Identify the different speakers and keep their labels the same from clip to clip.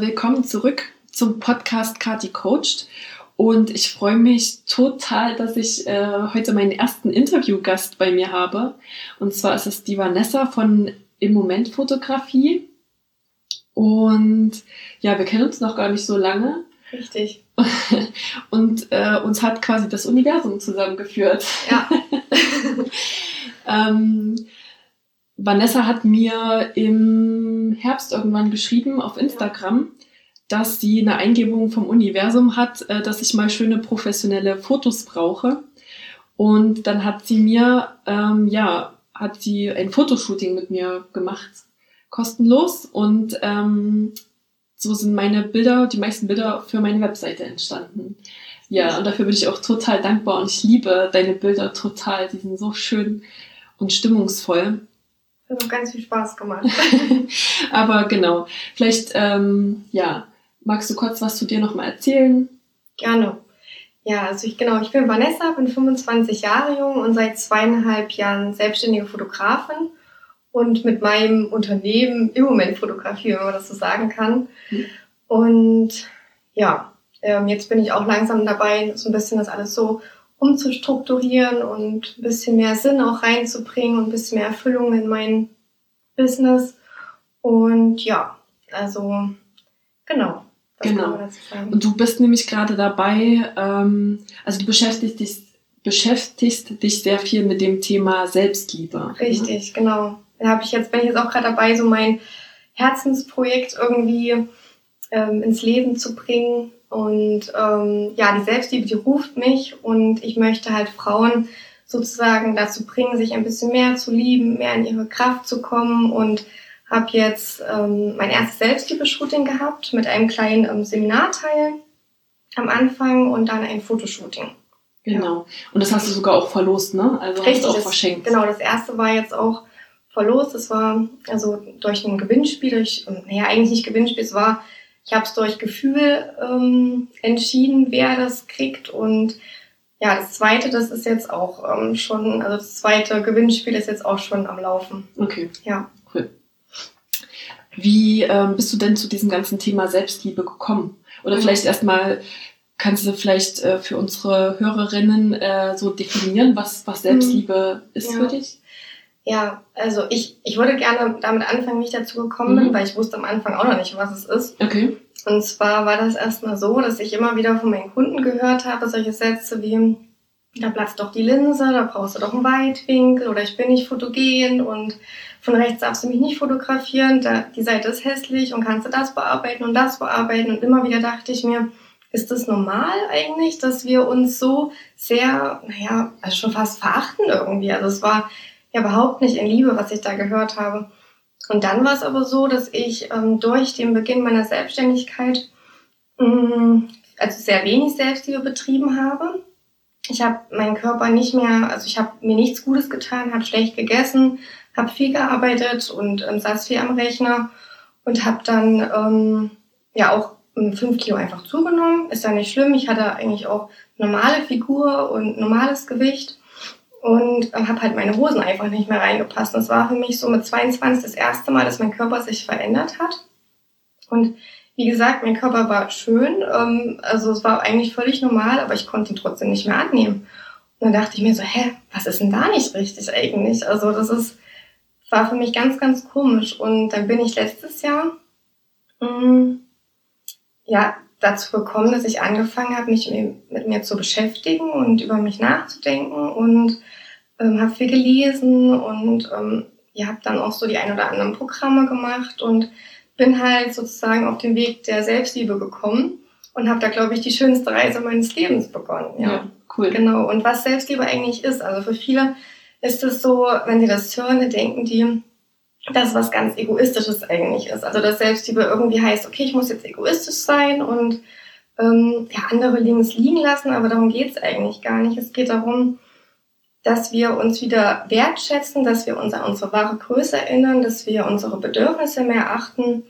Speaker 1: Willkommen zurück zum Podcast Kati Coached. Und ich freue mich total, dass ich äh, heute meinen ersten Interviewgast bei mir habe. Und zwar ist es die Vanessa von Im Moment Fotografie. Und ja, wir kennen uns noch gar nicht so lange.
Speaker 2: Richtig.
Speaker 1: Und äh, uns hat quasi das Universum zusammengeführt.
Speaker 2: Ja.
Speaker 1: ähm, Vanessa hat mir im Herbst irgendwann geschrieben auf Instagram, dass sie eine Eingebung vom Universum hat, äh, dass ich mal schöne professionelle Fotos brauche. Und dann hat sie mir, ähm, ja, hat sie ein Fotoshooting mit mir gemacht, kostenlos. Und ähm, so sind meine Bilder, die meisten Bilder für meine Webseite entstanden. Ja, und dafür bin ich auch total dankbar und ich liebe deine Bilder total. Die sind so schön und stimmungsvoll.
Speaker 2: Hat auch ganz viel Spaß gemacht.
Speaker 1: Aber genau, vielleicht, ähm, ja, magst du kurz was zu dir nochmal erzählen?
Speaker 2: Gerne. Ja, also ich, genau, ich bin Vanessa, bin 25 Jahre jung und seit zweieinhalb Jahren selbstständige Fotografin und mit meinem Unternehmen im Moment fotografiere, wenn man das so sagen kann. Mhm. Und ja, ähm, jetzt bin ich auch langsam dabei, so ein bisschen das alles so umzustrukturieren und ein bisschen mehr Sinn auch reinzubringen und ein bisschen mehr Erfüllung in mein Business. Und ja, also genau.
Speaker 1: genau. Und du bist nämlich gerade dabei, ähm, also du beschäftigst dich, beschäftigst dich sehr viel mit dem Thema Selbstliebe.
Speaker 2: Ne? Richtig, ne? genau. Da habe ich jetzt, bin ich jetzt auch gerade dabei, so mein Herzensprojekt irgendwie ähm, ins Leben zu bringen und ähm, ja, die Selbstliebe, die ruft mich und ich möchte halt Frauen sozusagen dazu bringen, sich ein bisschen mehr zu lieben, mehr in ihre Kraft zu kommen und habe jetzt ähm, mein erstes Selbstliebe-Shooting gehabt mit einem kleinen ähm, Seminarteil am Anfang und dann ein Fotoshooting.
Speaker 1: Genau. Und das hast du sogar auch verlost, ne?
Speaker 2: Also Richtig, hast du auch verschenkt. genau, das erste war jetzt auch verlost. Das war also durch ein Gewinnspiel, durch, naja, eigentlich nicht Gewinnspiel, es war ich habe es durch Gefühl ähm, entschieden, wer das kriegt. Und ja, das zweite, das ist jetzt auch ähm, schon, also das zweite Gewinnspiel ist jetzt auch schon am Laufen.
Speaker 1: Okay.
Speaker 2: Ja.
Speaker 1: Cool. Wie ähm, bist du denn zu diesem ganzen Thema Selbstliebe gekommen? Oder mhm. vielleicht erstmal kannst du vielleicht äh, für unsere Hörerinnen äh, so definieren, was, was Selbstliebe mhm. ist ja. für dich?
Speaker 2: Ja, also ich, ich würde gerne damit anfangen, wie ich dazu gekommen bin, mhm. weil ich wusste am Anfang auch noch nicht, was es ist.
Speaker 1: Okay.
Speaker 2: Und zwar war das erstmal so, dass ich immer wieder von meinen Kunden gehört habe, solche Sätze wie, da platzt doch die Linse, da brauchst du doch einen Weitwinkel oder ich bin nicht fotogen und von rechts darfst du mich nicht fotografieren, da, die Seite ist hässlich und kannst du das bearbeiten und das bearbeiten. Und immer wieder dachte ich mir, ist das normal eigentlich, dass wir uns so sehr, naja, also schon fast verachten irgendwie. Also es war ja überhaupt nicht in Liebe, was ich da gehört habe. Und dann war es aber so, dass ich ähm, durch den Beginn meiner Selbstständigkeit ähm, also sehr wenig Selbstliebe betrieben habe. Ich habe meinen Körper nicht mehr, also ich habe mir nichts Gutes getan, habe schlecht gegessen, habe viel gearbeitet und ähm, saß viel am Rechner und habe dann ähm, ja auch ähm, fünf Kilo einfach zugenommen. Ist ja nicht schlimm. Ich hatte eigentlich auch normale Figur und normales Gewicht und habe halt meine Hosen einfach nicht mehr reingepasst. Und es war für mich so mit 22 das erste Mal, dass mein Körper sich verändert hat. Und wie gesagt, mein Körper war schön, ähm, also es war eigentlich völlig normal, aber ich konnte ihn trotzdem nicht mehr annehmen. Und dann dachte ich mir so, hä, was ist denn da nicht richtig eigentlich? Also das ist, war für mich ganz, ganz komisch. Und dann bin ich letztes Jahr, mh, mm, ja, dazu gekommen, dass ich angefangen habe, mich mit mir zu beschäftigen und über mich nachzudenken und ähm, habe viel gelesen und ähm, ihr habt dann auch so die ein oder anderen Programme gemacht und bin halt sozusagen auf den Weg der Selbstliebe gekommen und habe da, glaube ich, die schönste Reise meines Lebens begonnen. Ja. ja,
Speaker 1: cool.
Speaker 2: Genau. Und was Selbstliebe eigentlich ist, also für viele ist es so, wenn sie das hören, denken die, das was ganz Egoistisches eigentlich ist. Also dass Selbstliebe irgendwie heißt, okay, ich muss jetzt egoistisch sein und ähm, ja, andere links liegen lassen, aber darum geht's eigentlich gar nicht. Es geht darum, dass wir uns wieder wertschätzen, dass wir uns an unsere wahre Größe erinnern, dass wir unsere Bedürfnisse mehr achten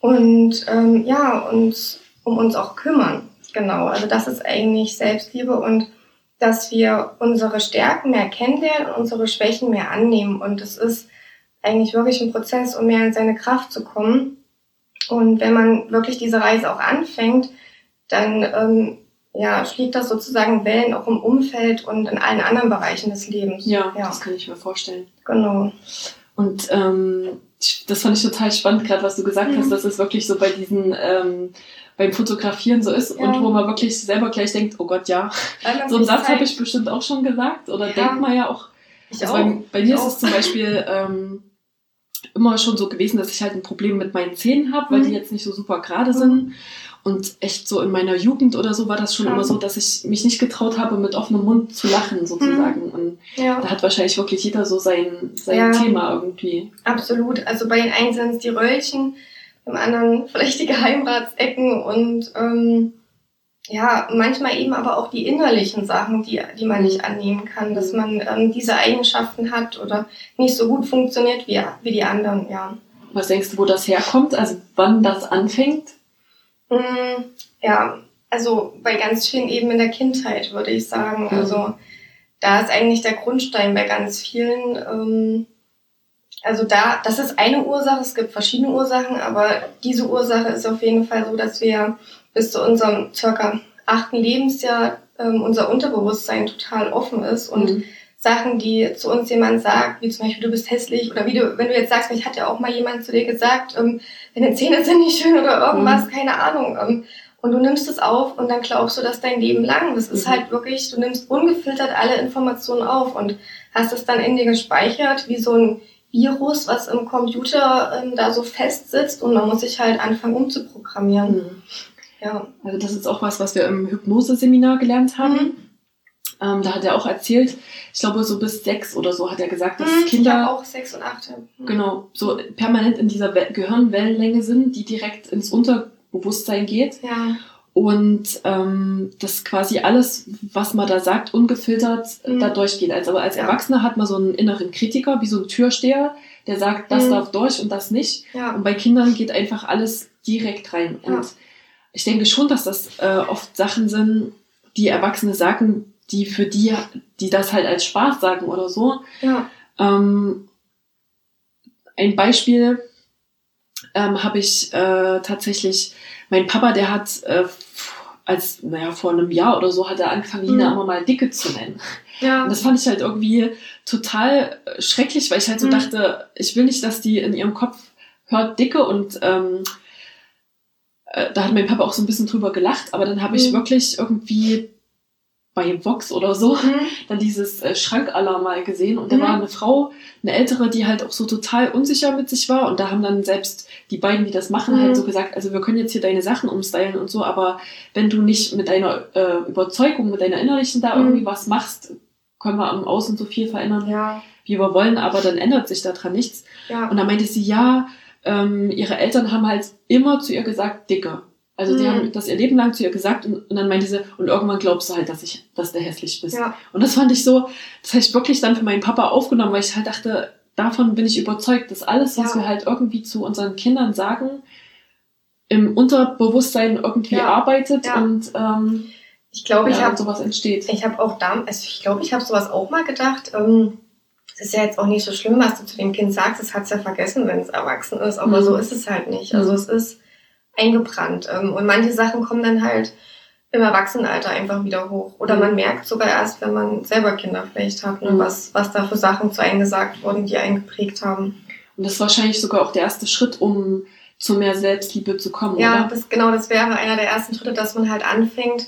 Speaker 2: und ähm, ja, uns um uns auch kümmern. Genau, also das ist eigentlich Selbstliebe und dass wir unsere Stärken mehr kennenlernen und unsere Schwächen mehr annehmen. Und es ist eigentlich wirklich ein Prozess, um mehr in seine Kraft zu kommen. Und wenn man wirklich diese Reise auch anfängt, dann ähm, ja, schlägt das sozusagen Wellen auch im Umfeld und in allen anderen Bereichen des Lebens.
Speaker 1: Ja, ja. das kann ich mir vorstellen.
Speaker 2: Genau.
Speaker 1: Und ähm, das fand ich total spannend, gerade was du gesagt mhm. hast, dass es wirklich so bei diesen ähm, beim Fotografieren so ist ja. und wo man wirklich selber gleich denkt, oh Gott, ja, so einen Satz habe ich bestimmt auch schon gesagt oder ja. denkt man ja auch. Ich also auch. Bei, bei mir ich ist auch. es zum Beispiel ähm, immer schon so gewesen, dass ich halt ein Problem mit meinen Zähnen habe, weil mhm. die jetzt nicht so super gerade mhm. sind. Und echt so in meiner Jugend oder so war das schon ja. immer so, dass ich mich nicht getraut habe, mit offenem Mund zu lachen sozusagen. Mhm. Und ja. da hat wahrscheinlich wirklich jeder so sein, sein ja. Thema irgendwie.
Speaker 2: Absolut. Also bei den einen sind es die Röllchen, beim anderen vielleicht die Geheimratsecken und ähm, ja, manchmal eben aber auch die innerlichen Sachen, die, die man nicht annehmen kann, dass man ähm, diese Eigenschaften hat oder nicht so gut funktioniert wie, wie die anderen, ja.
Speaker 1: Was denkst du, wo das herkommt? Also wann das anfängt?
Speaker 2: Mm, ja, also bei ganz vielen eben in der Kindheit, würde ich sagen. Mhm. Also da ist eigentlich der Grundstein bei ganz vielen. Ähm, also da, das ist eine Ursache, es gibt verschiedene Ursachen, aber diese Ursache ist auf jeden Fall so, dass wir bis zu unserem circa achten Lebensjahr ähm, unser Unterbewusstsein total offen ist und mhm. Sachen, die zu uns jemand sagt, wie zum Beispiel du bist hässlich oder wie du, wenn du jetzt sagst, vielleicht hat ja auch mal jemand zu dir gesagt, ähm, deine Zähne sind nicht schön oder irgendwas, mhm. keine Ahnung. Ähm, und du nimmst es auf und dann glaubst du das dein Leben lang. Das ist mhm. halt wirklich, du nimmst ungefiltert alle Informationen auf und hast es dann in dir gespeichert, wie so ein Virus, was im Computer ähm, da so fest sitzt und man muss sich halt anfangen umzuprogrammieren. Mhm.
Speaker 1: Ja. Also das ist auch was, was wir im Hypnoseseminar gelernt haben. Mhm. Ähm, da hat er auch erzählt, ich glaube so bis sechs oder so hat er gesagt, dass hm, Kinder
Speaker 2: ich auch sechs und acht.
Speaker 1: Hm. Genau, so permanent in dieser Gehirnwellenlänge sind, die direkt ins Unterbewusstsein geht.
Speaker 2: Ja.
Speaker 1: Und ähm, das quasi alles, was man da sagt, ungefiltert mhm. da durchgeht. Also aber als ja. Erwachsener hat man so einen inneren Kritiker, wie so ein Türsteher, der sagt, das mhm. darf durch und das nicht.
Speaker 2: Ja.
Speaker 1: Und bei Kindern geht einfach alles direkt rein. Und ich denke schon, dass das äh, oft Sachen sind, die Erwachsene sagen, die für die, die das halt als Spaß sagen oder so.
Speaker 2: Ja.
Speaker 1: Ähm, ein Beispiel ähm, habe ich äh, tatsächlich, mein Papa, der hat äh, als, naja, vor einem Jahr oder so hat er angefangen, Lina mhm. immer mal Dicke zu nennen.
Speaker 2: Ja.
Speaker 1: Und das fand ich halt irgendwie total äh, schrecklich, weil ich halt so mhm. dachte, ich will nicht, dass die in ihrem Kopf hört Dicke und ähm, äh, da hat mein Papa auch so ein bisschen drüber gelacht, aber dann habe ich mhm. wirklich irgendwie bei Vox oder so, mhm. dann dieses äh, Schrankalarm mal gesehen und da mhm. war eine Frau, eine ältere, die halt auch so total unsicher mit sich war und da haben dann selbst die beiden, die das machen, halt mhm. halt so gesagt, also wir können jetzt hier deine Sachen umstylen und so, aber wenn du nicht mit deiner äh, Überzeugung, mit deiner innerlichen da mhm. irgendwie was machst, können wir am Außen so viel verändern,
Speaker 2: ja.
Speaker 1: wie wir wollen, aber dann ändert sich daran nichts.
Speaker 2: Ja.
Speaker 1: Und dann meinte sie, ja, ähm, ihre Eltern haben halt immer zu ihr gesagt, dicke. Also die mhm. haben das ihr Leben lang zu ihr gesagt und, und, dann meinte sie, und irgendwann glaubst du halt, dass ich, dass du hässlich bist.
Speaker 2: Ja.
Speaker 1: Und das fand ich so, das habe ich wirklich dann für meinen Papa aufgenommen, weil ich halt dachte, davon bin ich überzeugt, dass alles, was ja. wir halt irgendwie zu unseren Kindern sagen, im Unterbewusstsein irgendwie ja. arbeitet ja. und ähm,
Speaker 2: ich glaube, ich habe
Speaker 1: sowas entsteht.
Speaker 2: Ich habe auch da, also ich glaube, ich habe sowas auch mal gedacht. Ähm, ist ja jetzt auch nicht so schlimm, was du zu dem Kind sagst. Es hat es ja vergessen, wenn es erwachsen ist. Aber mhm. so ist es halt nicht. Also mhm. es ist eingebrannt. Ähm, und manche Sachen kommen dann halt im Erwachsenenalter einfach wieder hoch. Oder mhm. man merkt sogar erst, wenn man selber Kinder vielleicht hat, ne, mhm. was, was da für Sachen zu eingesagt wurden, die eingeprägt haben.
Speaker 1: Und das ist wahrscheinlich sogar auch der erste Schritt, um zu mehr Selbstliebe zu kommen,
Speaker 2: ja,
Speaker 1: oder?
Speaker 2: Das, genau, das wäre einer der ersten Schritte, dass man halt anfängt,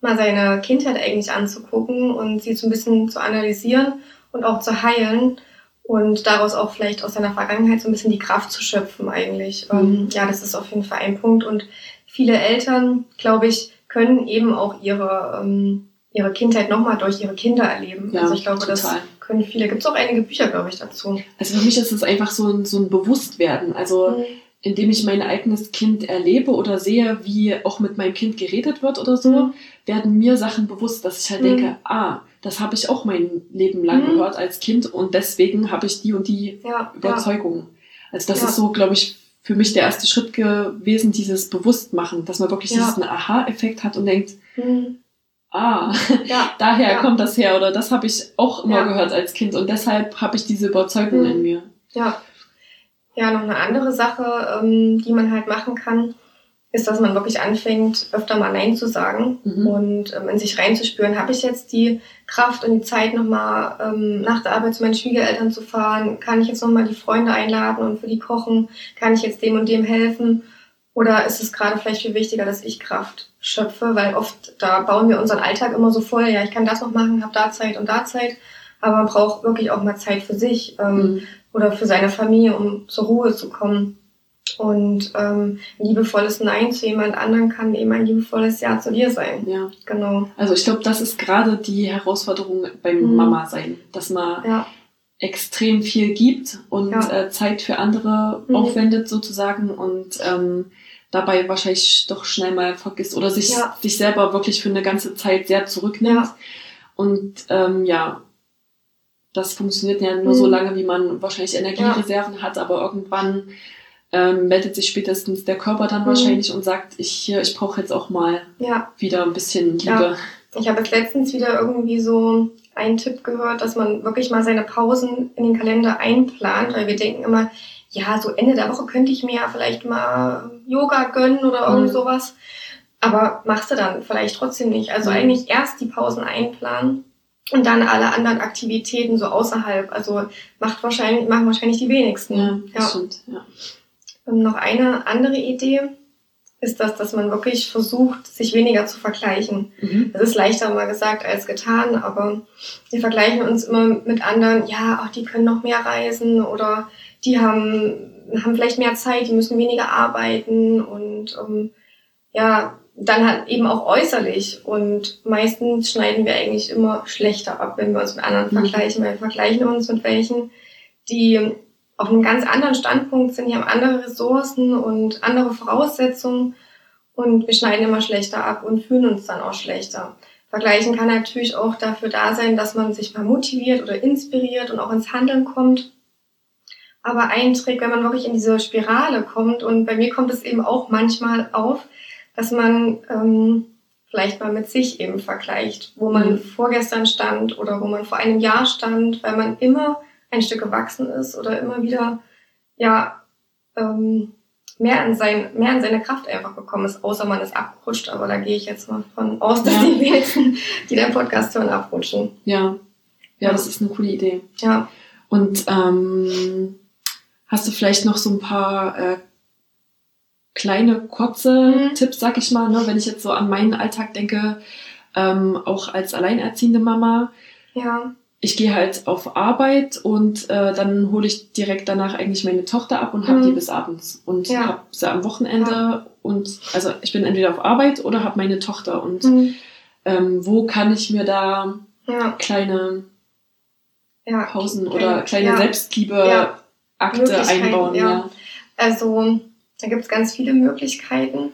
Speaker 2: mal seine Kindheit eigentlich anzugucken und sie so ein bisschen zu analysieren und auch zu heilen und daraus auch vielleicht aus seiner Vergangenheit so ein bisschen die Kraft zu schöpfen eigentlich. Ähm, mhm. ja, das ist auf jeden Fall ein Punkt. Und viele Eltern, glaube ich, können eben auch ihre, ähm, ihre Kindheit nochmal durch ihre Kinder erleben.
Speaker 1: Ja, also ich glaube, total. das
Speaker 2: können viele. Gibt es auch einige Bücher, glaube ich, dazu.
Speaker 1: Also für mich ist es einfach so ein, so ein Bewusstwerden. Also mhm. Indem ich mein eigenes Kind erlebe oder sehe, wie auch mit meinem Kind geredet wird oder so, mhm. werden mir Sachen bewusst, dass ich halt mhm. denke, ah, das habe ich auch mein Leben lang mhm. gehört als Kind und deswegen habe ich die und die ja, Überzeugung. Ja. Also das ja. ist so, glaube ich, für mich der erste Schritt gewesen, dieses Bewusstmachen, dass man wirklich diesen Aha-Effekt hat und denkt, mhm ah, ja, daher kommt das her oder das habe ich auch immer gehört als Kind und deshalb habe ich diese Überzeugung mhm. in mir.
Speaker 2: Ja. Ja, noch eine andere Sache, ähm, die man halt machen kann, ist, dass man wirklich anfängt, öfter mal Nein zu sagen mhm. und ähm, in sich reinzuspüren, habe ich jetzt die Kraft und die Zeit, nochmal ähm, nach der Arbeit zu meinen Schwiegereltern zu fahren? Kann ich jetzt nochmal die Freunde einladen und für die kochen? Kann ich jetzt dem und dem helfen? Oder ist es gerade vielleicht viel wichtiger, dass ich Kraft schöpfe? Weil oft, da bauen wir unseren Alltag immer so voll, ja, ich kann das noch machen, habe da Zeit und da Zeit. Aber man braucht wirklich auch mal Zeit für sich ähm, mhm. Oder für seine Familie, um zur Ruhe zu kommen. Und ähm, ein liebevolles Nein zu jemand anderem kann eben ein liebevolles Ja zu dir sein.
Speaker 1: Ja. Genau. Also ich glaube, das ist gerade die Herausforderung beim mhm. Mama sein, dass man ja. extrem viel gibt und ja. äh, Zeit für andere mhm. aufwendet sozusagen und ähm, dabei wahrscheinlich doch schnell mal vergisst oder sich, ja. sich selber wirklich für eine ganze Zeit sehr zurücknimmt. Und ähm, ja, das funktioniert ja nur mhm. so lange, wie man wahrscheinlich Energiereserven ja. hat, aber irgendwann ähm, meldet sich spätestens der Körper dann mhm. wahrscheinlich und sagt, ich, ich brauche jetzt auch mal ja. wieder ein bisschen Liebe.
Speaker 2: Ich habe jetzt letztens wieder irgendwie so einen Tipp gehört, dass man wirklich mal seine Pausen in den Kalender einplant, weil wir denken immer, ja, so Ende der Woche könnte ich mir ja vielleicht mal Yoga gönnen oder irgend mhm. sowas. Aber machst du dann vielleicht trotzdem nicht. Also mhm. eigentlich erst die Pausen einplanen und dann alle anderen Aktivitäten so außerhalb. Also macht wahrscheinlich, machen wahrscheinlich die wenigsten.
Speaker 1: Ja, ja. stimmt, ja.
Speaker 2: Und noch eine andere Idee ist das, dass man wirklich versucht, sich weniger zu vergleichen. Mhm. Das ist leichter mal gesagt als getan, aber wir vergleichen uns immer mit anderen, ja, auch die können noch mehr reisen oder die haben, haben vielleicht mehr Zeit, die müssen weniger arbeiten und ähm, ja, dann halt eben auch äußerlich. Und meistens schneiden wir eigentlich immer schlechter ab, wenn wir uns mit anderen mhm. vergleichen, weil wir vergleichen uns mit welchen, die auf einem ganz anderen Standpunkt sind, die haben andere Ressourcen und andere Voraussetzungen und wir schneiden immer schlechter ab und fühlen uns dann auch schlechter. Vergleichen kann natürlich auch dafür da sein, dass man sich mal motiviert oder inspiriert und auch ins Handeln kommt. Aber ein Trick, wenn man wirklich in diese Spirale kommt, und bei mir kommt es eben auch manchmal auf, dass man ähm, vielleicht mal mit sich eben vergleicht, wo man mhm. vorgestern stand oder wo man vor einem Jahr stand, weil man immer ein Stück gewachsen ist oder immer wieder ja ähm, mehr in sein mehr in seine Kraft einfach gekommen ist, außer man ist abgerutscht. Aber da gehe ich jetzt mal von aus, dass ja. die wenigsten, die den Podcast hören, abrutschen.
Speaker 1: Ja. ja, das ist eine coole Idee.
Speaker 2: Ja.
Speaker 1: Und ähm, Hast du vielleicht noch so ein paar äh, kleine, kurze mhm. Tipps, sag ich mal, ne? wenn ich jetzt so an meinen Alltag denke, ähm, auch als alleinerziehende Mama.
Speaker 2: Ja.
Speaker 1: Ich gehe halt auf Arbeit und äh, dann hole ich direkt danach eigentlich meine Tochter ab und habe mhm. die bis abends und ja. habe sie am Wochenende ja. und also ich bin entweder auf Arbeit oder habe meine Tochter und mhm. ähm, wo kann ich mir da ja. kleine Pausen oder kleine Selbstliebe Akte einbauen. Ja.
Speaker 2: Also da gibt es ganz viele Möglichkeiten.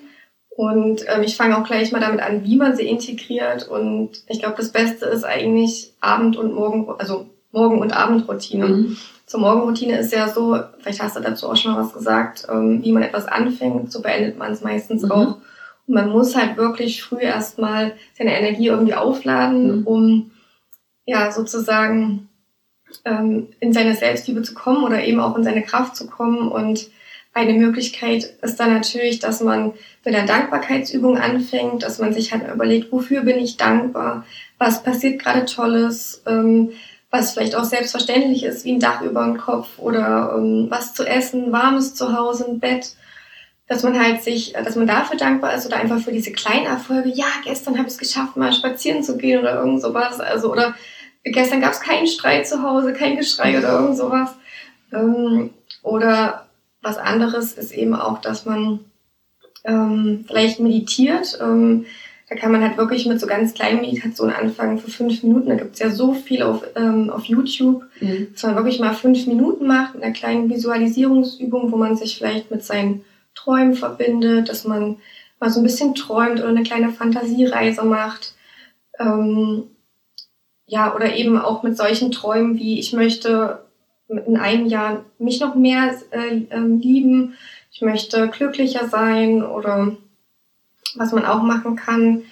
Speaker 2: Und ähm, ich fange auch gleich mal damit an, wie man sie integriert. Und ich glaube, das Beste ist eigentlich Abend- und Morgen, also Morgen- und Abendroutine. Mhm. Zur Morgenroutine ist ja so, vielleicht hast du dazu auch schon mal was gesagt, ähm, wie man etwas anfängt, so beendet man es meistens mhm. auch. Und man muss halt wirklich früh erstmal seine Energie irgendwie aufladen, mhm. um ja sozusagen ähm, in seine Selbstliebe zu kommen oder eben auch in seine Kraft zu kommen. Und eine Möglichkeit ist dann natürlich, dass man mit einer Dankbarkeitsübung anfängt, dass man sich halt überlegt, wofür bin ich dankbar, was passiert gerade Tolles, ähm, was vielleicht auch selbstverständlich ist, wie ein Dach über dem Kopf oder ähm, was zu essen, warmes Zuhause, ein Bett, dass man halt sich, dass man dafür dankbar ist oder einfach für diese kleinen Erfolge, ja, gestern habe ich es geschafft, mal spazieren zu gehen oder irgend sowas, also oder gestern gab es keinen Streit zu Hause, kein Geschrei oder irgend sowas. Ähm, oder was anderes ist eben auch, dass man ähm, vielleicht meditiert. Ähm, Da kann man halt wirklich mit so ganz kleinen Meditationen anfangen für fünf Minuten. Da gibt's ja so viel auf, ähm, auf YouTube, mhm. dass man wirklich mal fünf Minuten macht mit einer kleinen Visualisierungsübung, wo man sich vielleicht mit seinen Träumen verbindet, dass man mal so ein bisschen träumt oder eine kleine Fantasiereise macht. Ähm, ja, oder eben auch mit solchen Träumen wie ich möchte in einem Jahr mich noch mehr äh, ähm, lieben, ich möchte glücklicher sein oder was man auch machen kann,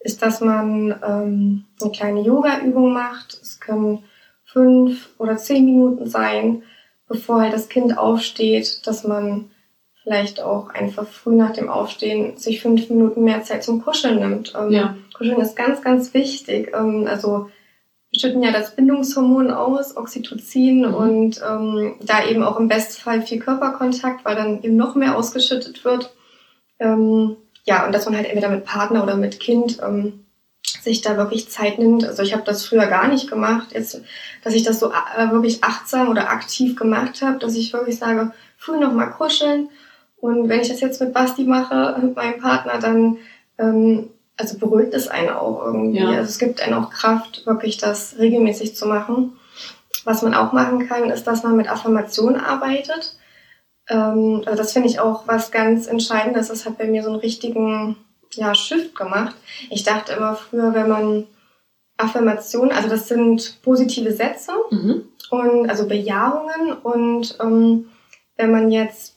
Speaker 2: ist, dass man ähm, eine kleine Yoga-Übung macht. Es können fünf oder zehn Minuten sein, bevor halt das Kind aufsteht, dass man vielleicht auch einfach früh nach dem Aufstehen sich fünf Minuten mehr Zeit zum Kuscheln nimmt. Ähm, ja. Kuscheln ist ganz, ganz wichtig. Ähm, also schütten ja das Bindungshormon aus, Oxytocin mhm. und ähm, da eben auch im Bestfall viel Körperkontakt, weil dann eben noch mehr ausgeschüttet wird. Ähm, ja, und dass man halt entweder mit Partner oder mit Kind ähm, sich da wirklich Zeit nimmt. Also ich habe das früher gar nicht gemacht, jetzt, dass ich das so äh, wirklich achtsam oder aktiv gemacht habe, dass ich wirklich sage, früh noch mal kuscheln. Und wenn ich das jetzt mit Basti mache, mit meinem Partner, dann ähm, also beruhigt es einen auch irgendwie. Ja. Also es gibt einen auch Kraft, wirklich das regelmäßig zu machen. Was man auch machen kann, ist, dass man mit Affirmationen arbeitet. Ähm, also das finde ich auch was ganz Entscheidendes. Das hat bei mir so einen richtigen ja, Shift gemacht. Ich dachte immer früher, wenn man Affirmationen, also das sind positive Sätze mhm. und also Bejahungen und ähm, wenn man jetzt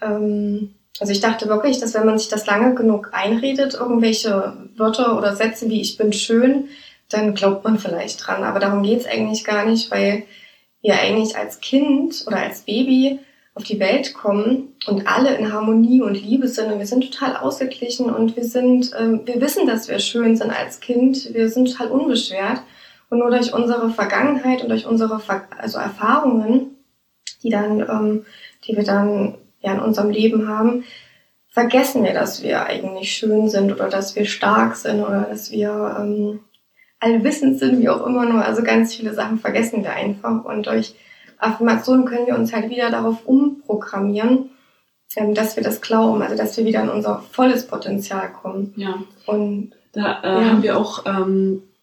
Speaker 2: ähm, also ich dachte wirklich, dass wenn man sich das lange genug einredet, irgendwelche Wörter oder Sätze wie ich bin schön, dann glaubt man vielleicht dran. Aber darum geht's eigentlich gar nicht, weil wir eigentlich als Kind oder als Baby auf die Welt kommen und alle in Harmonie und Liebe sind und wir sind total ausgeglichen und wir sind, äh, wir wissen, dass wir schön sind als Kind, wir sind total unbeschwert und nur durch unsere Vergangenheit und durch unsere Ver also Erfahrungen, die dann, ähm, die wir dann ja in unserem Leben haben, vergessen wir, dass wir eigentlich schön sind oder dass wir stark sind oder dass wir ähm, allwissend sind, wie auch immer nur. Also ganz viele Sachen vergessen wir einfach und durch Affirmationen können wir uns halt wieder darauf umprogrammieren, ähm, dass wir das glauben, also dass wir wieder in unser volles Potenzial kommen.
Speaker 1: Ja. Und da äh, ja. haben wir auch auch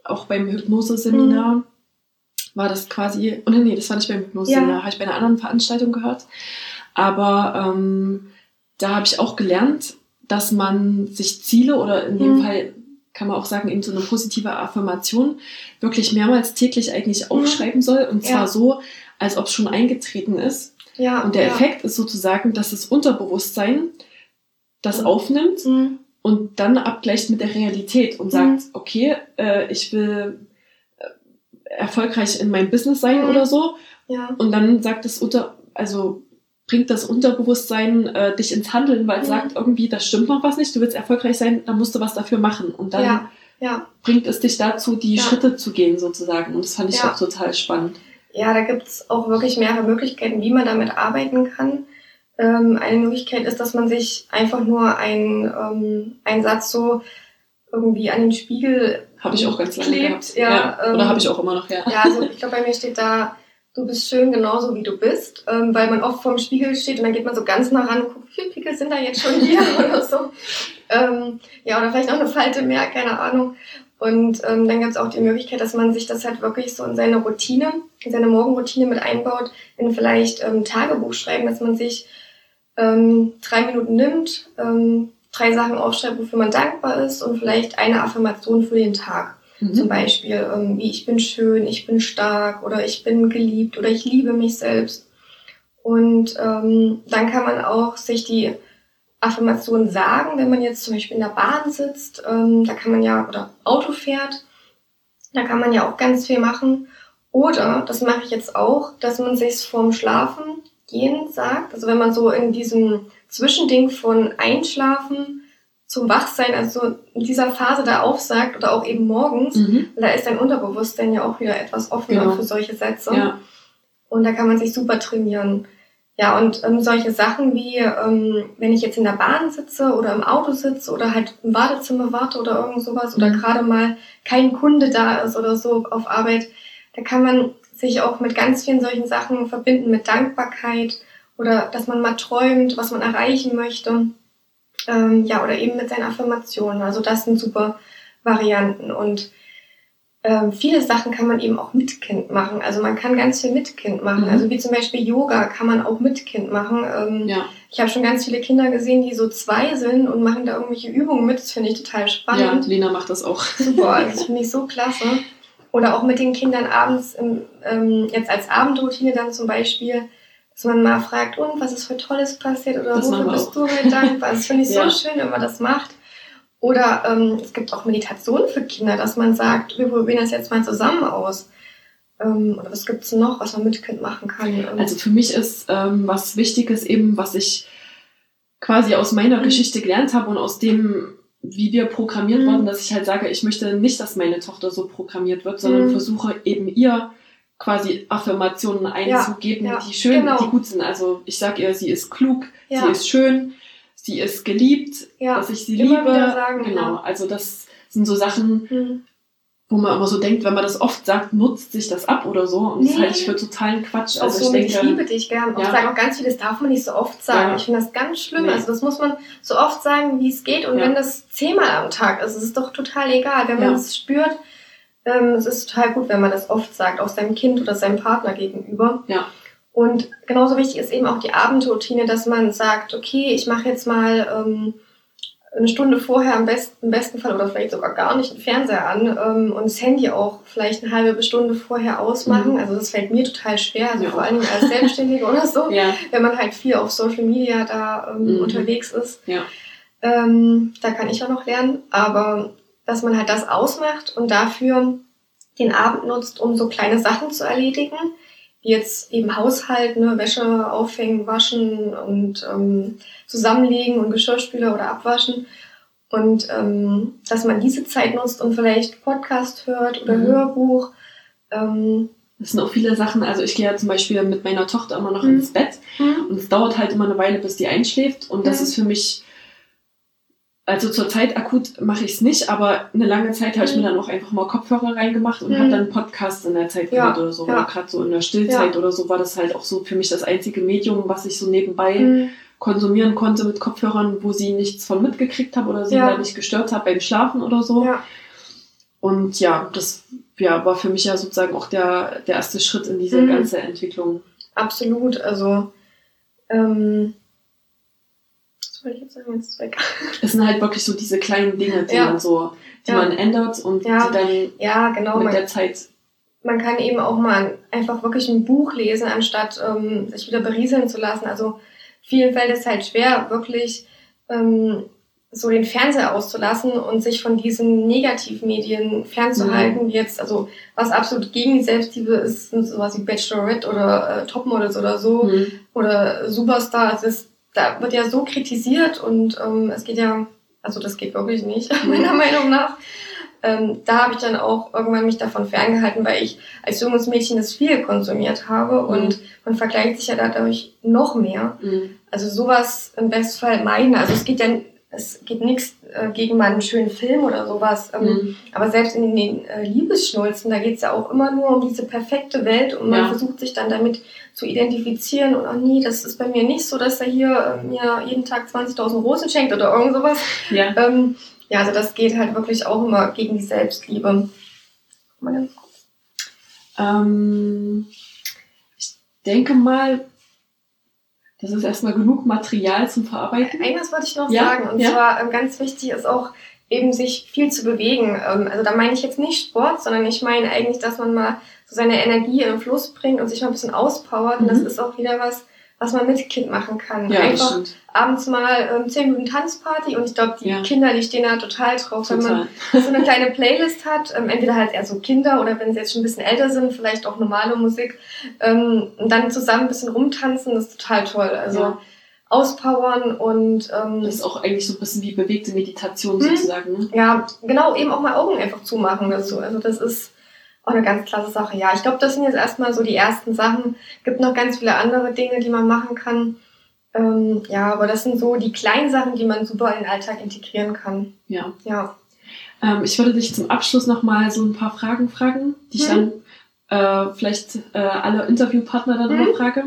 Speaker 1: auch beim Hypnoseseminar mhm. war das quasi, oder nee, das war nicht beim Hypnoseseminar, ja. habe ich bei einer anderen Veranstaltung gehört. Aber ähm, da habe ich auch gelernt, dass man sich Ziele oder in dem mhm. Fall kann man auch sagen, eben so eine positive Affirmation wirklich mehrmals täglich eigentlich mhm. aufschreiben soll. Und zwar ja. so, als ob es schon eingetreten ist. Ja, und der ja. Effekt ist sozusagen, dass das Unterbewusstsein das mhm. aufnimmt mhm. und dann abgleicht mit der Realität und sagt, mhm. okay, äh, ich will äh, erfolgreich in meinem Business sein mhm. oder so. Ja. Und dann sagt es unter, also bringt das Unterbewusstsein äh, dich ins Handeln, weil es mhm. sagt irgendwie, das stimmt noch was nicht, du willst erfolgreich sein, dann musst du was dafür machen. Und dann ja, ja. bringt es dich dazu, die ja. Schritte zu gehen sozusagen. Und das fand ich auch total spannend.
Speaker 2: Ja, da gibt's auch wirklich mehrere Möglichkeiten, wie man damit arbeiten kann. Ähm, eine Möglichkeit ist, dass man sich einfach nur ein, ähm, einen Satz so irgendwie an den Spiegel
Speaker 1: habe ich auch ganz lange klebt. Gehabt. Ja, ja. Ähm, Oder habe ich auch immer noch, ja.
Speaker 2: Ja, also ich glaube, bei mir steht da du bist schön genauso wie du bist, ähm, weil man oft vorm Spiegel steht und dann geht man so ganz nah ran und guckt, wie viele Pickel sind da jetzt schon hier oder so. Ähm, ja, oder vielleicht noch eine Falte mehr, keine Ahnung. Und ähm, dann gibt es auch die Möglichkeit, dass man sich das halt wirklich so in seine Routine, in seine Morgenroutine mit einbaut, in vielleicht ähm, Tagebuch schreiben, dass man sich ähm, drei Minuten nimmt, ähm, drei Sachen aufschreibt, wofür man dankbar ist und vielleicht eine Affirmation für den Tag. Mhm. Zum Beispiel, ähm, wie ich bin schön, ich bin stark oder ich bin geliebt oder ich liebe mich selbst. Und ähm, dann kann man auch sich die Affirmation sagen, wenn man jetzt zum Beispiel in der Bahn sitzt, ähm, da kann man ja, oder Auto fährt, da kann man ja auch ganz viel machen. Oder, das mache ich jetzt auch, dass man sich vorm Schlafen gehen sagt. Also wenn man so in diesem Zwischending von Einschlafen zum Wachsein, also in dieser Phase da aufsagt oder auch eben morgens, mhm. da ist dein Unterbewusstsein ja auch wieder etwas offener genau. für solche Sätze. Ja. Und da kann man sich super trainieren. Ja, und ähm, solche Sachen wie, ähm, wenn ich jetzt in der Bahn sitze oder im Auto sitze oder halt im Badezimmer warte oder irgend sowas mhm. oder gerade mal kein Kunde da ist oder so auf Arbeit, da kann man sich auch mit ganz vielen solchen Sachen verbinden, mit Dankbarkeit oder dass man mal träumt, was man erreichen möchte Ähm, ja, oder eben mit seinen Affirmationen. Also das sind super Varianten. Und ähm, viele Sachen kann man eben auch mit Kind machen. Also man kann ganz viel mit Kind machen.
Speaker 1: Mhm.
Speaker 2: Also wie zum Beispiel Yoga kann man auch mit Kind machen. Ähm,
Speaker 1: Ja.
Speaker 2: Ich habe schon ganz viele Kinder gesehen, die so zwei sind und machen da irgendwelche Übungen mit. Das finde ich total
Speaker 1: Ja,
Speaker 2: spannend.
Speaker 1: Lena macht das auch.
Speaker 2: Super, also das finde ich so klasse. Oder auch mit den Kindern abends, im, ähm, jetzt als Abendroutine dann zum Beispiel, dass man mal fragt, und was ist für Tolles passiert oder
Speaker 1: Das
Speaker 2: wofür bist du heute dankbar? Das finde ich
Speaker 1: Ja.
Speaker 2: so schön, wenn man das macht. Oder ähm, es gibt auch Meditation für Kinder, dass man sagt, wir probieren das jetzt mal zusammen aus. Ähm, oder was gibt's noch, was man mit Kind machen kann?
Speaker 1: Also für mich ist ähm, was Wichtiges eben, was ich quasi aus meiner
Speaker 2: Mhm.
Speaker 1: Geschichte gelernt habe und aus dem, wie wir programmiert
Speaker 2: Mhm.
Speaker 1: wurden, dass ich halt sage, ich möchte nicht, dass meine Tochter so programmiert wird, sondern
Speaker 2: Mhm.
Speaker 1: versuche eben ihr quasi Affirmationen einzugeben,
Speaker 2: ja,
Speaker 1: die schön,
Speaker 2: genau.
Speaker 1: die gut sind. Also ich sage ihr, sie ist klug,
Speaker 2: Ja.
Speaker 1: sie ist schön, sie ist geliebt,
Speaker 2: ja.
Speaker 1: dass ich sie
Speaker 2: immer
Speaker 1: liebe.
Speaker 2: wieder sagen,
Speaker 1: genau.
Speaker 2: ja.
Speaker 1: Also das sind so Sachen,
Speaker 2: Hm.
Speaker 1: wo man immer so denkt, wenn man das oft sagt, nutzt sich das ab oder so. Und das
Speaker 2: Nee.
Speaker 1: halte ich für totalen Quatsch. Also
Speaker 2: so
Speaker 1: ich
Speaker 2: mit
Speaker 1: denke,
Speaker 2: ich liebe dich gern. Auch
Speaker 1: Ja.
Speaker 2: sagen auch ganz viel, das darf man nicht so oft sagen.
Speaker 1: Ja.
Speaker 2: Ich finde das ganz schlimm.
Speaker 1: Nee.
Speaker 2: Also das muss man so oft sagen, wie es geht. Und
Speaker 1: Ja.
Speaker 2: wenn das zehnmal am Tag ist, ist es doch total egal. Wenn man
Speaker 1: Ja.
Speaker 2: es spürt, ähm, es ist total gut, wenn man das oft sagt, auch seinem Kind oder seinem Partner gegenüber.
Speaker 1: Ja.
Speaker 2: Und genauso wichtig ist eben auch die Abendroutine, dass man sagt, okay, ich mache jetzt mal ähm, eine Stunde vorher am besten, im besten Fall oder vielleicht sogar gar nicht den Fernseher an ähm, und das Handy auch vielleicht eine halbe Stunde vorher ausmachen.
Speaker 1: Mhm.
Speaker 2: Also das fällt mir total schwer, also
Speaker 1: Ja.
Speaker 2: vor allen Dingen als Selbstständige oder so,
Speaker 1: ja,
Speaker 2: wenn man halt viel auf Social Media da ähm,
Speaker 1: Mhm.
Speaker 2: unterwegs ist.
Speaker 1: Ja.
Speaker 2: Ähm, da kann ich auch noch lernen, aber dass man halt das ausmacht und dafür den Abend nutzt, um so kleine Sachen zu erledigen, wie jetzt eben Haushalt, ne, Wäsche aufhängen, waschen und ähm, zusammenlegen und Geschirrspüler oder abwaschen. Und ähm, dass man diese Zeit nutzt und vielleicht Podcast hört oder
Speaker 1: Mhm.
Speaker 2: Hörbuch. Ähm,
Speaker 1: das sind auch viele Sachen. Also ich gehe ja zum Beispiel mit meiner Tochter immer noch
Speaker 2: Mhm.
Speaker 1: ins Bett und es dauert halt immer eine Weile, bis die einschläft. Und das
Speaker 2: Mhm.
Speaker 1: ist für mich, also zurzeit akut mache ich es nicht, aber eine lange Zeit habe ich
Speaker 2: Mhm.
Speaker 1: mir dann auch einfach mal Kopfhörer reingemacht und
Speaker 2: Mhm.
Speaker 1: habe dann Podcast in der Zeit
Speaker 2: Ja,
Speaker 1: gehört oder so.
Speaker 2: ja.
Speaker 1: Gerade so in der Stillzeit oder so war das halt auch so für mich das einzige Medium, was ich so nebenbei
Speaker 2: Mhm.
Speaker 1: konsumieren konnte mit Kopfhörern, wo sie nichts von mitgekriegt habe oder sie
Speaker 2: Ja.
Speaker 1: da nicht gestört habe beim Schlafen oder so.
Speaker 2: Ja.
Speaker 1: Und ja, das ja, war für mich ja sozusagen auch der, der erste Schritt in diese
Speaker 2: Mhm.
Speaker 1: ganze Entwicklung.
Speaker 2: Absolut, also ähm, was wollte ich jetzt sagen, jetzt ist es weg.
Speaker 1: Es sind halt wirklich so diese kleinen Dinge, die
Speaker 2: Ja.
Speaker 1: man so, die
Speaker 2: Ja.
Speaker 1: man ändert und
Speaker 2: Ja.
Speaker 1: die dann
Speaker 2: Ja, genau.
Speaker 1: mit
Speaker 2: Man,
Speaker 1: der Zeit.
Speaker 2: man kann eben auch mal einfach wirklich ein Buch lesen, anstatt ähm, sich wieder berieseln zu lassen. Also vielen fällt es halt schwer, wirklich ähm, so den Fernseher auszulassen und sich von diesen Negativmedien fernzuhalten, wie jetzt, also was absolut gegen die Selbstliebe ist, sind sowas wie Bachelorette oder äh, Topmodels oder so.
Speaker 1: Hm.
Speaker 2: oder Superstar. Also es, da wird ja so kritisiert und ähm, es geht ja, also das geht wirklich nicht, meiner Meinung nach. Ähm, da habe ich dann auch irgendwann mich davon ferngehalten, weil ich als junges Mädchen das viel konsumiert habe und man vergleicht sich ja dadurch noch mehr.
Speaker 1: Hm.
Speaker 2: Also sowas im Bestfall meinen. Also es geht ja, es geht nichts äh, gegen mal einen schönen Film oder sowas. Ähm,
Speaker 1: Hm.
Speaker 2: aber selbst in den äh, Liebesschnulzen, da geht's ja auch immer nur um diese perfekte Welt und man
Speaker 1: Ja.
Speaker 2: versucht sich dann damit zu identifizieren und ach nee, das ist bei mir nicht so, dass er hier äh, mir jeden Tag 20.000 Rosen schenkt oder irgend sowas.
Speaker 1: Ja.
Speaker 2: Ähm, ja, also das geht halt wirklich auch immer gegen die Selbstliebe. Mal ganz kurz.
Speaker 1: Ähm, ich denke mal, das ist erstmal genug Material zum Verarbeiten.
Speaker 2: Eines wollte ich noch
Speaker 1: Ja,
Speaker 2: sagen und
Speaker 1: ja.
Speaker 2: zwar ähm, ganz wichtig ist auch eben sich viel zu bewegen. Ähm, also da meine ich jetzt nicht Sport, sondern ich meine eigentlich, dass man mal so seine Energie in den Fluss bringt und sich mal ein bisschen auspowert. Und das
Speaker 1: Mhm.
Speaker 2: ist auch wieder was, was man mit Kind machen kann.
Speaker 1: Ja,
Speaker 2: Einfach
Speaker 1: stimmt.
Speaker 2: abends mal ähm, 10 Minuten Tanzparty und ich glaube, die
Speaker 1: Ja.
Speaker 2: Kinder, die stehen da total drauf, wenn man
Speaker 1: Total.
Speaker 2: so eine kleine Playlist hat, ähm, entweder halt eher so Kinder oder wenn sie jetzt schon ein bisschen älter sind, vielleicht auch normale Musik, ähm, und dann zusammen ein bisschen rumtanzen, das ist total toll. Also
Speaker 1: Ja.
Speaker 2: Auspowern und ähm,
Speaker 1: Das ist auch eigentlich so ein bisschen wie bewegte Meditation
Speaker 2: Mhm.
Speaker 1: sozusagen. Ne?
Speaker 2: ja, genau, eben auch mal Augen einfach zumachen dazu. Also das ist auch eine ganz klasse Sache. Ja, ich glaube, das sind jetzt erstmal so die ersten Sachen. Gibt noch ganz viele andere Dinge, die man machen kann. Ähm, ja, aber das sind so die kleinen Sachen, die man super in den Alltag integrieren kann.
Speaker 1: Ja.
Speaker 2: Ja.
Speaker 1: Ähm, ich würde dich zum Abschluss nochmal so ein paar Fragen fragen, die ich
Speaker 2: Mhm.
Speaker 1: dann äh, vielleicht äh, alle Interviewpartner dann immer frage.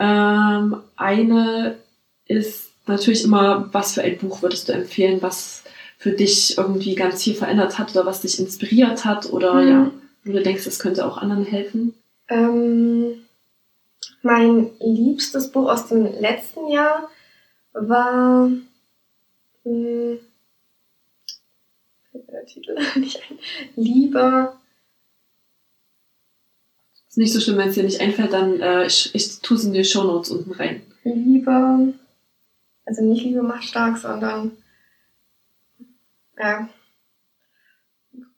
Speaker 1: Ähm, eine ist natürlich immer, was für ein Buch würdest du empfehlen, was für dich irgendwie ganz viel verändert hat oder was dich inspiriert hat oder
Speaker 2: Mhm.
Speaker 1: ja, wo du denkst, es könnte auch anderen helfen?
Speaker 2: Ähm, mein liebstes Buch aus dem letzten Jahr war. Mh, mir der Titel nicht ein. Liebe.
Speaker 1: Ist nicht so schlimm, wenn es dir nicht einfällt, dann äh, ich, ich tue es in die Shownotes unten rein.
Speaker 2: Liebe. Also nicht Liebe macht stark, sondern. Ja.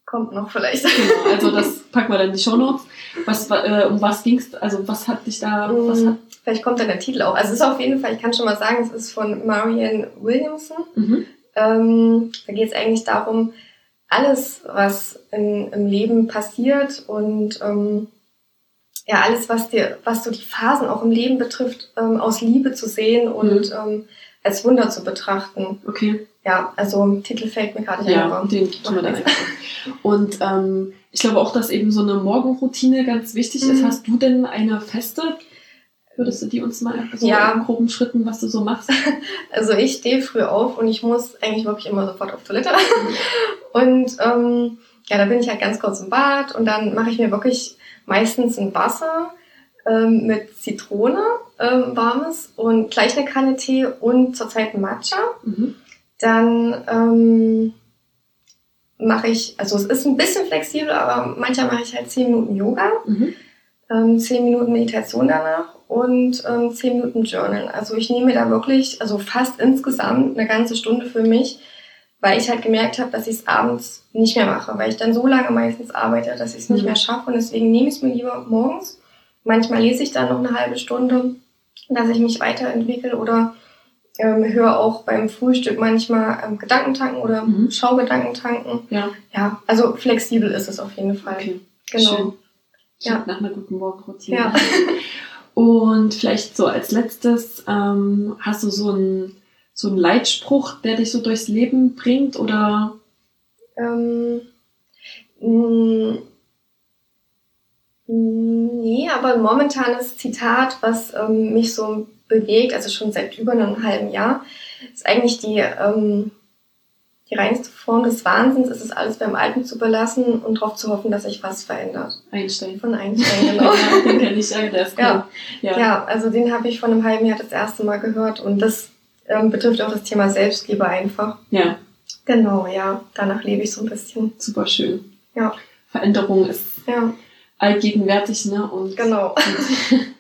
Speaker 2: Kommt noch vielleicht.
Speaker 1: Genau, also das packen wir dann in die Shownotes. Was, äh, um was ging's? Also was hat dich da, was hat,
Speaker 2: Mm, Vielleicht kommt dann der Titel auch. Also es ist auf jeden Fall, ich kann schon mal sagen, es ist von Marianne Williamson.
Speaker 1: mhm.
Speaker 2: Ähm, da geht es eigentlich darum, alles, was in, im Leben passiert und ähm, ja, alles, was dir, was so die Phasen auch im Leben betrifft, ähm, aus Liebe zu sehen und ähm, als Wunder zu betrachten.
Speaker 1: okay.
Speaker 2: Ja, also Titel fällt mir gerade nicht
Speaker 1: Ja,
Speaker 2: ein. aber-
Speaker 1: den tun wir dann einfach. Und ähm, ich glaube auch, dass eben so eine Morgenroutine ganz wichtig ist.
Speaker 2: Mhm.
Speaker 1: Hast du denn eine feste? Würdest du die uns mal so
Speaker 2: Ja.
Speaker 1: in groben Schritten, was du so machst?
Speaker 2: Also ich stehe früh auf und ich muss eigentlich wirklich immer sofort auf Toilette. Und ähm, ja, da bin ich halt ganz kurz im Bad und dann mache ich mir wirklich meistens ein Wasser ähm, mit Zitrone, ähm, warmes und gleich eine Kanne Tee und zurzeit Matcha.
Speaker 1: Mhm.
Speaker 2: Dann ähm, mache ich, also es ist ein bisschen flexibel, aber manchmal mache ich halt 10 Minuten Yoga,
Speaker 1: Mhm.
Speaker 2: ähm, 10 Minuten Meditation danach und ähm, 10 Minuten Journal. Also ich nehme da wirklich, also fast insgesamt eine ganze Stunde für mich, weil ich halt gemerkt habe, dass ich es abends nicht mehr mache, weil ich dann so lange meistens arbeite, dass ich es nicht
Speaker 1: Mhm.
Speaker 2: mehr schaffe und deswegen nehme ich es mir lieber morgens. Manchmal lese ich dann noch eine halbe Stunde, dass ich mich weiterentwickle oder ähm, höre auch beim Frühstück manchmal ähm, Gedankentanken oder
Speaker 1: Mhm.
Speaker 2: Schaugedankentanken.
Speaker 1: Ja,
Speaker 2: Ja, also flexibel ist es auf jeden Fall.
Speaker 1: okay.
Speaker 2: Genau.
Speaker 1: Schön.
Speaker 2: Ja.
Speaker 1: Nach einer guten Morgenroutine.
Speaker 2: Ja.
Speaker 1: Und vielleicht so als letztes, ähm, hast du so einen, so einen Leitspruch, der dich so durchs Leben bringt oder
Speaker 2: Ähm, mh, nee, aber ein momentanes Zitat, was ähm, mich so bewegt, also schon seit über einem halben Jahr, ist eigentlich die, ähm, die reinste Form des Wahnsinns, ist es alles beim Alten zu belassen und darauf zu hoffen, dass sich was verändert.
Speaker 1: Einstein?
Speaker 2: Von Einstein, genau.
Speaker 1: ja, den kenne ich, ja, der ist.
Speaker 2: Ja.
Speaker 1: Ja.
Speaker 2: Ja, also den habe ich vor einem halben Jahr das erste Mal gehört und das ähm, betrifft auch das Thema Selbstliebe einfach.
Speaker 1: ja,
Speaker 2: Genau, ja, danach lebe ich so ein bisschen.
Speaker 1: super schön.
Speaker 2: Ja.
Speaker 1: Veränderung ist
Speaker 2: Ja,
Speaker 1: allgegenwärtig, ne? Und
Speaker 2: genau.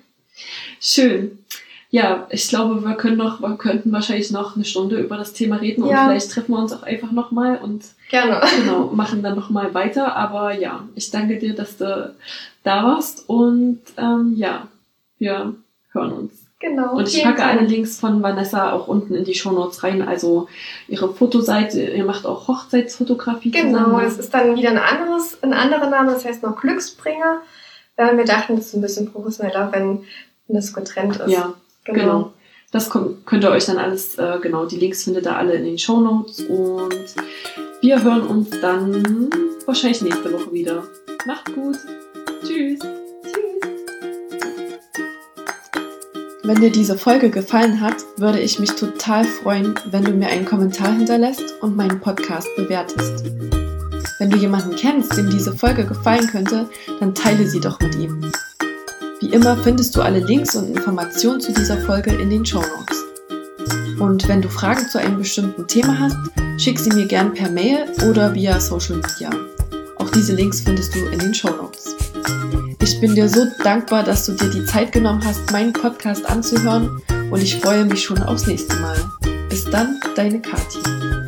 Speaker 1: Schön. Ja, ich glaube, wir können noch, wir könnten wahrscheinlich noch eine Stunde über das Thema reden
Speaker 2: Ja.
Speaker 1: und vielleicht treffen wir uns auch einfach nochmal und
Speaker 2: Gerne.
Speaker 1: genau, machen dann nochmal weiter. Aber ja, ich danke dir, dass du da warst und ähm, ja, wir hören uns.
Speaker 2: Genau.
Speaker 1: Und ich packe alle Links von Vanessa auch unten in die Shownotes rein. Also ihre Fotoseite, ihr macht auch Hochzeitsfotografie
Speaker 2: Genau, es ist dann wieder ein anderes, ein anderer Name, das heißt noch Glücksbringer. Wir dachten, das ist ein bisschen professioneller, wenn, das getrennt ist.
Speaker 1: Ja, genau. Das kommt, könnt ihr euch dann alles, äh, genau, die Links findet ihr alle in den Show Notes und wir hören uns dann wahrscheinlich nächste Woche wieder. Macht gut. Tschüss. Wenn dir diese Folge gefallen hat, würde ich mich total freuen, wenn du mir einen Kommentar hinterlässt und meinen Podcast bewertest. Wenn du jemanden kennst, dem diese Folge gefallen könnte, dann teile sie doch mit ihm. Wie immer findest du alle Links und Informationen zu dieser Folge in den Show Notes. Und wenn du Fragen zu einem bestimmten Thema hast, schick sie mir gern per Mail oder via Social Media. Auch diese Links findest du in den Show Notes. Ich bin dir so dankbar, dass du dir die Zeit genommen hast, meinen Podcast anzuhören und ich freue mich schon aufs nächste Mal. Bis dann, deine Kathi.